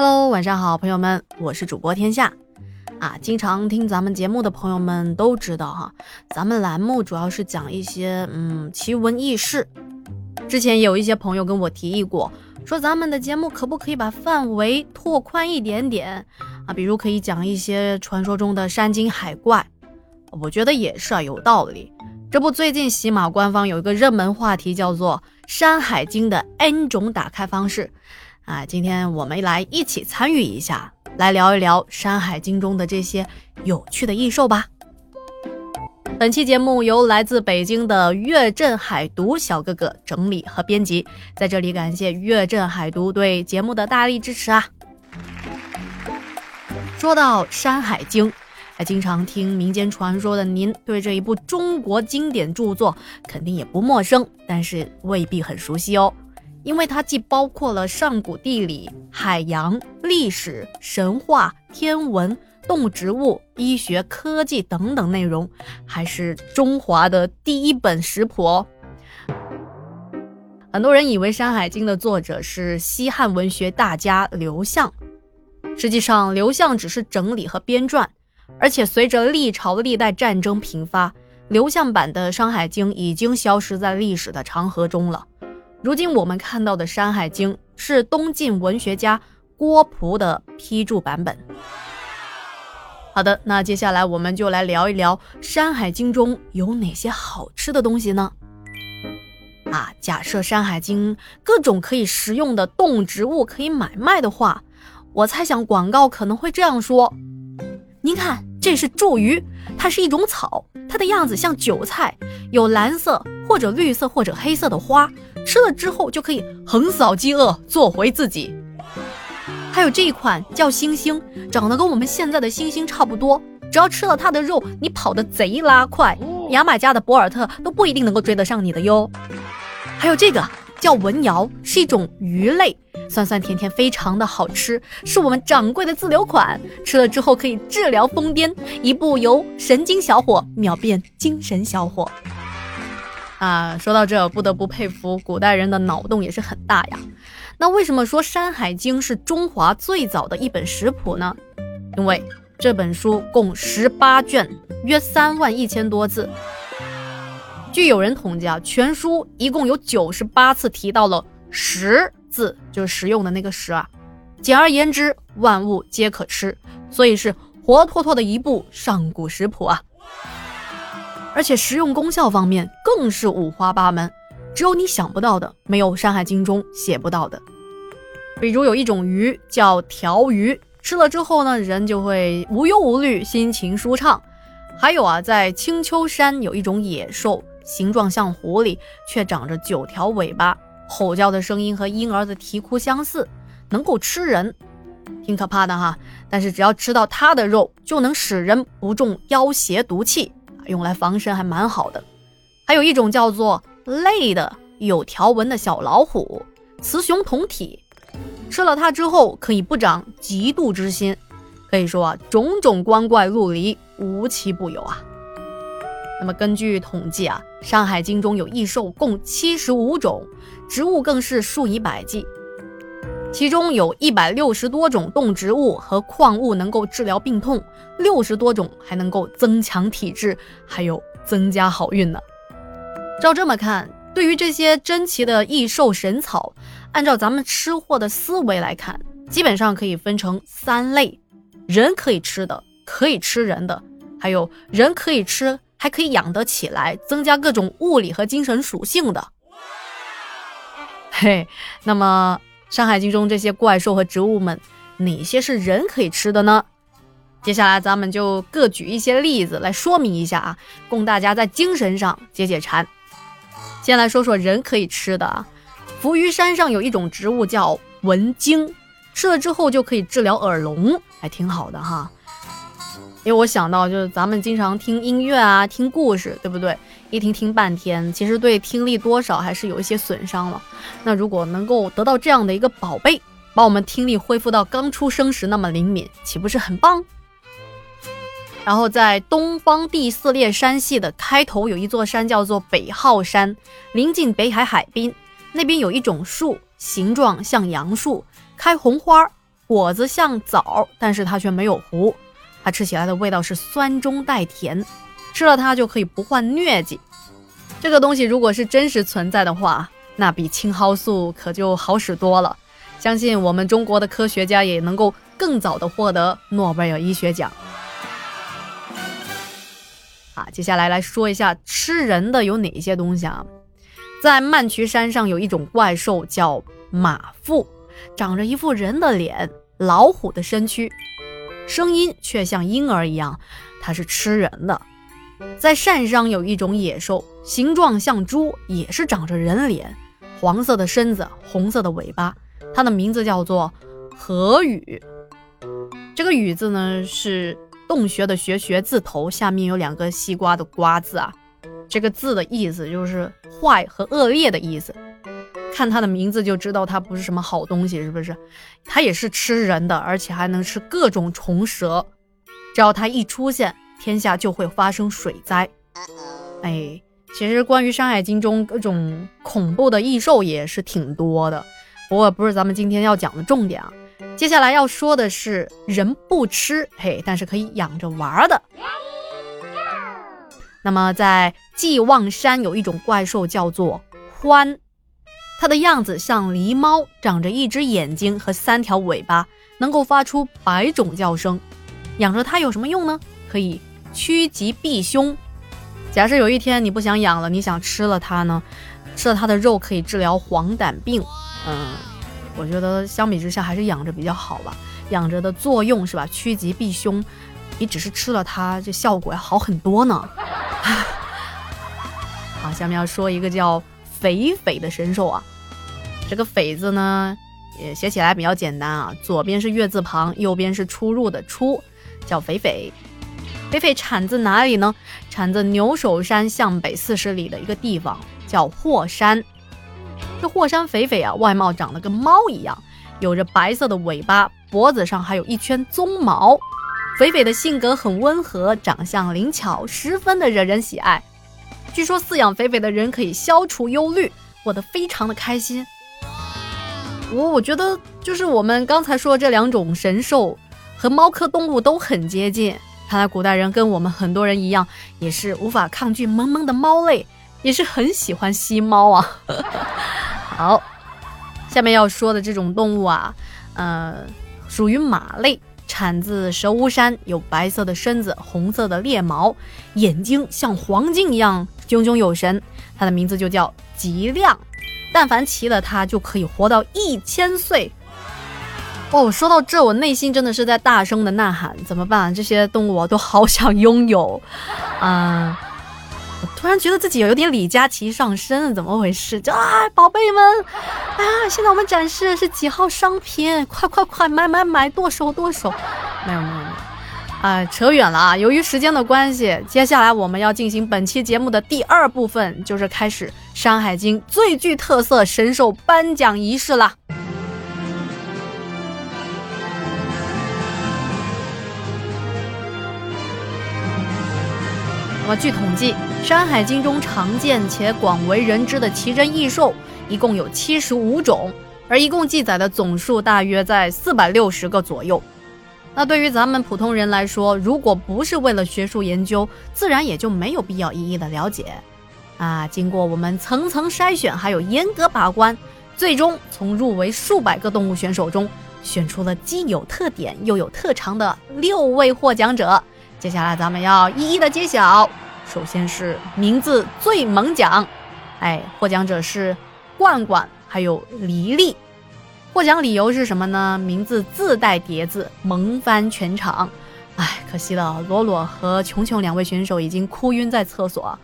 Hello，晚上好，朋友们，我是主播天下。啊，经常听咱们节目的朋友们都知道哈，咱们栏目主要是讲一些嗯奇闻异事。之前有一些朋友跟我提议过，说咱们的节目可不可以把范围拓宽一点点啊？比如可以讲一些传说中的山精海怪。我觉得也是啊，有道理。这不，最近喜马官方有一个热门话题，叫做《山海经》的 N 种打开方式。啊，今天我们来一起参与一下，来聊一聊《山海经》中的这些有趣的异兽吧。本期节目由来自北京的岳镇海读小哥哥整理和编辑，在这里感谢岳镇海读对节目的大力支持啊。说到《山海经》，还经常听民间传说的您，对这一部中国经典著作肯定也不陌生，但是未必很熟悉哦。因为它既包括了上古地理、海洋、历史、神话、天文、动植物、医学、科技等等内容，还是中华的第一本食谱哦。很多人以为《山海经》的作者是西汉文学大家刘向，实际上刘向只是整理和编撰，而且随着历朝历代战争频发，刘向版的《山海经》已经消失在历史的长河中了。如今我们看到的《山海经》是东晋文学家郭璞的批注版本。好的，那接下来我们就来聊一聊《山海经》中有哪些好吃的东西呢？啊，假设《山海经》各种可以食用的动植物可以买卖的话，我猜想广告可能会这样说：您看，这是茱萸，它是一种草，它的样子像韭菜，有蓝色或者绿色或者黑色的花。吃了之后就可以横扫饥饿，做回自己。还有这一款叫星星，长得跟我们现在的星星差不多。只要吃了它的肉，你跑得贼拉快，牙买加的博尔特都不一定能够追得上你的哟。还有这个叫文瑶，是一种鱼类，酸酸甜甜，非常的好吃，是我们掌柜的自留款。吃了之后可以治疗疯癫，一步由神经小伙秒变精神小伙。啊，说到这，不得不佩服古代人的脑洞也是很大呀。那为什么说《山海经》是中华最早的一本食谱呢？因为这本书共十八卷，约三万一千多字。据有人统计啊，全书一共有九十八次提到了“食”字，就是食用的那个“食”啊。简而言之，万物皆可吃，所以是活脱脱的一部上古食谱啊。而且食用功效方面更是五花八门，只有你想不到的，没有《山海经》中写不到的。比如有一种鱼叫条鱼，吃了之后呢，人就会无忧无虑，心情舒畅。还有啊，在青丘山有一种野兽，形状像狐狸，却长着九条尾巴，吼叫的声音和婴儿的啼哭相似，能够吃人，挺可怕的哈。但是只要吃到它的肉，就能使人不中妖邪毒气。用来防身还蛮好的，还有一种叫做类的有条纹的小老虎，雌雄同体，吃了它之后可以不长嫉妒之心。可以说啊，种种光怪陆离，无奇不有啊。那么根据统计啊，《山海经》中有异兽共七十五种，植物更是数以百计。其中有一百六十多种动植物和矿物能够治疗病痛，六十多种还能够增强体质，还有增加好运呢。照这么看，对于这些珍奇的异兽神草，按照咱们吃货的思维来看，基本上可以分成三类：人可以吃的，可以吃人的，还有人可以吃还可以养得起来，增加各种物理和精神属性的。嘿，那么。《山海经》中这些怪兽和植物们，哪些是人可以吃的呢？接下来咱们就各举一些例子来说明一下啊，供大家在精神上解解馋。先来说说人可以吃的啊，浮鱼山上有一种植物叫文精，吃了之后就可以治疗耳聋，还挺好的哈。因为我想到就是咱们经常听音乐啊，听故事，对不对？一听听半天，其实对听力多少还是有一些损伤了。那如果能够得到这样的一个宝贝，把我们听力恢复到刚出生时那么灵敏，岂不是很棒？然后在东方第四列山系的开头有一座山叫做北浩山，临近北海海滨，那边有一种树，形状像杨树，开红花，果子像枣，但是它却没有核，它吃起来的味道是酸中带甜，吃了它就可以不患疟疾。这个东西如果是真实存在的话，那比青蒿素可就好使多了。相信我们中国的科学家也能够更早的获得诺贝尔医学奖。啊，接下来来说一下吃人的有哪些东西啊？在曼渠山上有一种怪兽叫马腹，长着一副人的脸，老虎的身躯，声音却像婴儿一样，它是吃人的。在山上有一种野兽，形状像猪，也是长着人脸，黄色的身子，红色的尾巴。它的名字叫做河雨。这个雨字呢是洞穴的穴穴字头下面有两个西瓜的瓜字啊。这个字的意思就是坏和恶劣的意思。看它的名字就知道它不是什么好东西，是不是？它也是吃人的，而且还能吃各种虫蛇。只要它一出现。天下就会发生水灾。哎，其实关于《山海经》中各种恐怖的异兽也是挺多的，不过不是咱们今天要讲的重点啊。接下来要说的是人不吃，嘿，但是可以养着玩的。那么在寄望山有一种怪兽叫做獾，它的样子像狸猫，长着一只眼睛和三条尾巴，能够发出百种叫声。养着它有什么用呢？可以。趋吉避凶。假设有一天你不想养了，你想吃了它呢？吃了它的肉可以治疗黄疸病。嗯，我觉得相比之下还是养着比较好吧。养着的作用是吧？趋吉避凶，比只是吃了它这效果要好很多呢。好，下面要说一个叫肥肥的神兽啊。这个肥字呢，也写起来比较简单啊，左边是月字旁，右边是出入的出，叫肥肥。肥肥产自哪里呢？产自牛首山向北四十里的一个地方，叫霍山。这霍山肥肥啊，外貌长得跟猫一样，有着白色的尾巴，脖子上还有一圈鬃毛。肥肥的性格很温和，长相灵巧，十分的惹人喜爱。据说饲养肥肥的人可以消除忧虑，过得非常的开心。我我觉得就是我们刚才说这两种神兽和猫科动物都很接近。看来古代人跟我们很多人一样，也是无法抗拒萌萌的猫类，也是很喜欢吸猫啊。好，下面要说的这种动物啊，呃，属于马类，产自蛇巫山，有白色的身子，红色的猎毛，眼睛像黄金一样炯炯有神。它的名字就叫吉亮，但凡骑了它，就可以活到一千岁。哦，说到这，我内心真的是在大声的呐喊，怎么办？这些动物我都好想拥有，啊！我突然觉得自己有点李佳琦上身，怎么回事？就啊，宝贝们，啊，现在我们展示的是几号商品？快快快，买买买，剁手剁手！没有没有没有，啊，扯远了啊！由于时间的关系，接下来我们要进行本期节目的第二部分，就是开始《山海经》最具特色神兽颁奖仪式了。那么，据统计，《山海经》中常见且广为人知的奇珍异兽一共有七十五种，而一共记载的总数大约在四百六十个左右。那对于咱们普通人来说，如果不是为了学术研究，自然也就没有必要一一的了解。啊，经过我们层层筛选，还有严格把关，最终从入围数百个动物选手中，选出了既有特点又有特长的六位获奖者。接下来咱们要一一的揭晓。首先是名字最萌奖，哎，获奖者是罐罐，还有黎黎。获奖理由是什么呢？名字自带叠字，萌翻全场。哎，可惜了，罗罗和琼琼两位选手已经哭晕在厕所。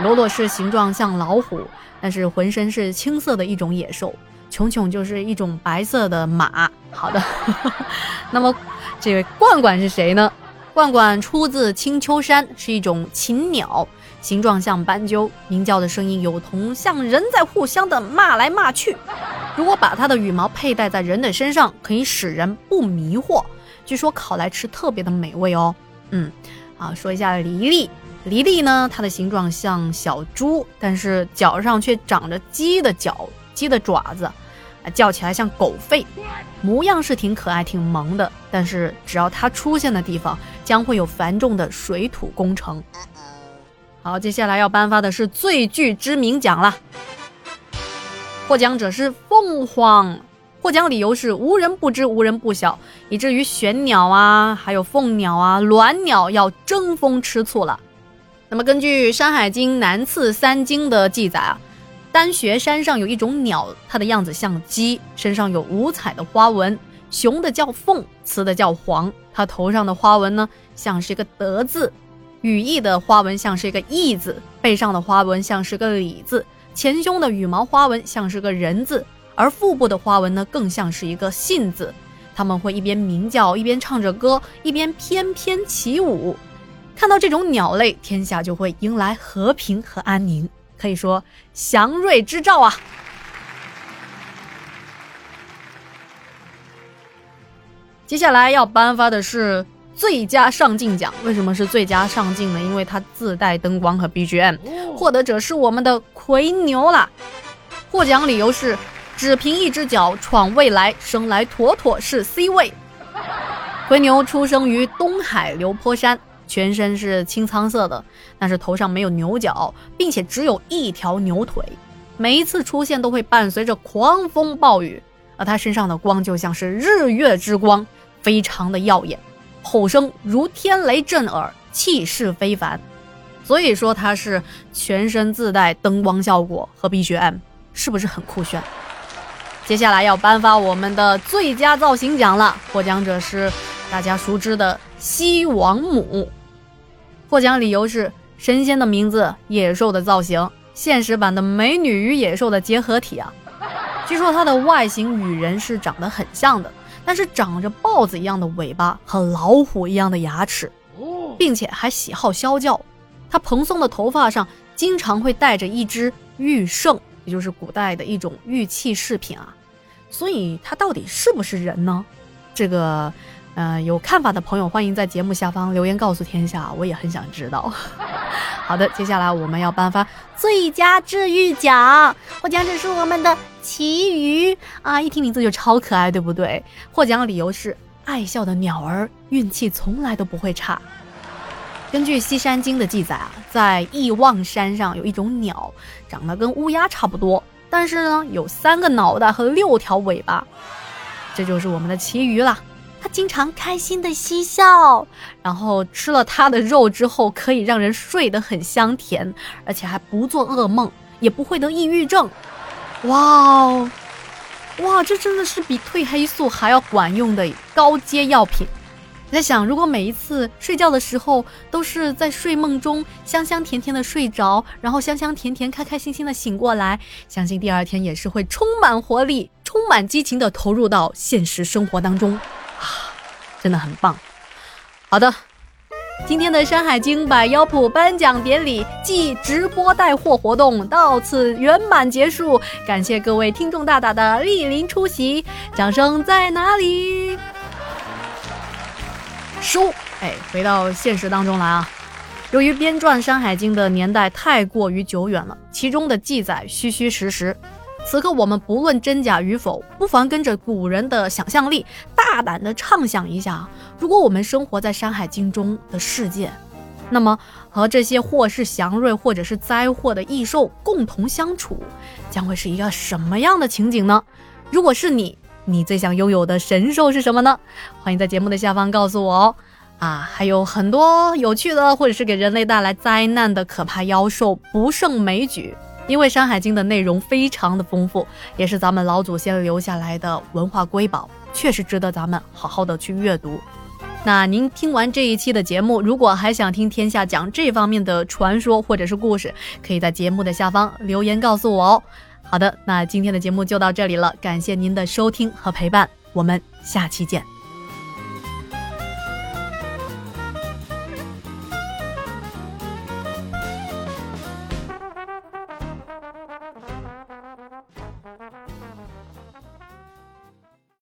罗罗是形状像老虎，但是浑身是青色的一种野兽。琼琼就是一种白色的马。好的，那么这位罐罐是谁呢？罐罐出自青丘山，是一种禽鸟，形状像斑鸠，鸣叫的声音有同像人在互相的骂来骂去。如果把它的羽毛佩戴在人的身上，可以使人不迷惑。据说烤来吃特别的美味哦。嗯，啊，说一下黎黎，黎黎呢，它的形状像小猪，但是脚上却长着鸡的脚、鸡的爪子。叫起来像狗吠，模样是挺可爱、挺萌的。但是只要它出现的地方，将会有繁重的水土工程。好，接下来要颁发的是最具知名奖了，获奖者是凤凰。获奖理由是无人不知，无人不晓，以至于玄鸟啊，还有凤鸟啊、鸾鸟要争风吃醋了。那么根据《山海经·南次三经》的记载啊，丹穴山上有一种鸟，它的样子像鸡，身上有五彩的花纹，雄的叫凤，雌的叫凰。它头上的花纹呢，像是一个德字，羽翼的花纹像是一个翼字，背上的花纹像是个礼字，前胸的羽毛花纹像是个人字。而腹部的花纹呢，更像是一个“信”字。他们会一边鸣叫，一边唱着歌，一边翩翩起舞。看到这种鸟类，天下就会迎来和平和安宁，可以说祥瑞之兆啊！接下来要颁发的是最佳上镜奖。为什么是最佳上镜呢？因为它自带灯光和 BGM。获得者是我们的奎牛啦。获奖理由是。只凭一只脚闯未来，生来妥妥是 C 位。奎牛出生于东海流坡山，全身是青苍色的，但是头上没有牛角，并且只有一条牛腿。每一次出现都会伴随着狂风暴雨，而他身上的光就像是日月之光，非常的耀眼，吼声如天雷震耳，气势非凡。所以说它是全身自带灯光效果和 BGM，是不是很酷炫？接下来要颁发我们的最佳造型奖了，获奖者是大家熟知的西王母。获奖理由是神仙的名字，野兽的造型，现实版的美女与野兽的结合体啊！据说它的外形与人是长得很像的，但是长着豹子一样的尾巴和老虎一样的牙齿，并且还喜好啸叫。它蓬松的头发上经常会戴着一只玉胜。也就是古代的一种玉器饰品啊，所以它到底是不是人呢？这个，呃，有看法的朋友欢迎在节目下方留言告诉天下，我也很想知道。好的，接下来我们要颁发最佳治愈奖，获奖者是我们的奇鱼啊，一听名字就超可爱，对不对？获奖理由是爱笑的鸟儿运气从来都不会差。根据《西山经》的记载啊，在易望山上有一种鸟，长得跟乌鸦差不多，但是呢有三个脑袋和六条尾巴，这就是我们的旗鱼了。他经常开心的嬉笑，然后吃了他的肉之后，可以让人睡得很香甜，而且还不做噩梦，也不会得抑郁症。哇哦，哇，这真的是比褪黑素还要管用的高阶药品。在想，如果每一次睡觉的时候都是在睡梦中香香甜甜的睡着，然后香香甜甜、开开心心的醒过来，相信第二天也是会充满活力、充满激情的投入到现实生活当中，真的很棒。好的，今天的《山海经》百妖谱颁奖典礼暨直播带货活动到此圆满结束，感谢各位听众大大的莅临出席，掌声在哪里？收，哎，回到现实当中来啊。由于编撰《山海经》的年代太过于久远了，其中的记载虚虚实实。此刻我们不论真假与否，不妨跟着古人的想象力，大胆的畅想一下：如果我们生活在《山海经》中的世界，那么和这些或是祥瑞或者是灾祸的异兽共同相处，将会是一个什么样的情景呢？如果是你。你最想拥有的神兽是什么呢？欢迎在节目的下方告诉我哦。啊，还有很多有趣的，或者是给人类带来灾难的可怕妖兽不胜枚举。因为《山海经》的内容非常的丰富，也是咱们老祖先留下来的文化瑰宝，确实值得咱们好好的去阅读。那您听完这一期的节目，如果还想听天下讲这方面的传说或者是故事，可以在节目的下方留言告诉我哦。好的，那今天的节目就到这里了，感谢您的收听和陪伴，我们下期见。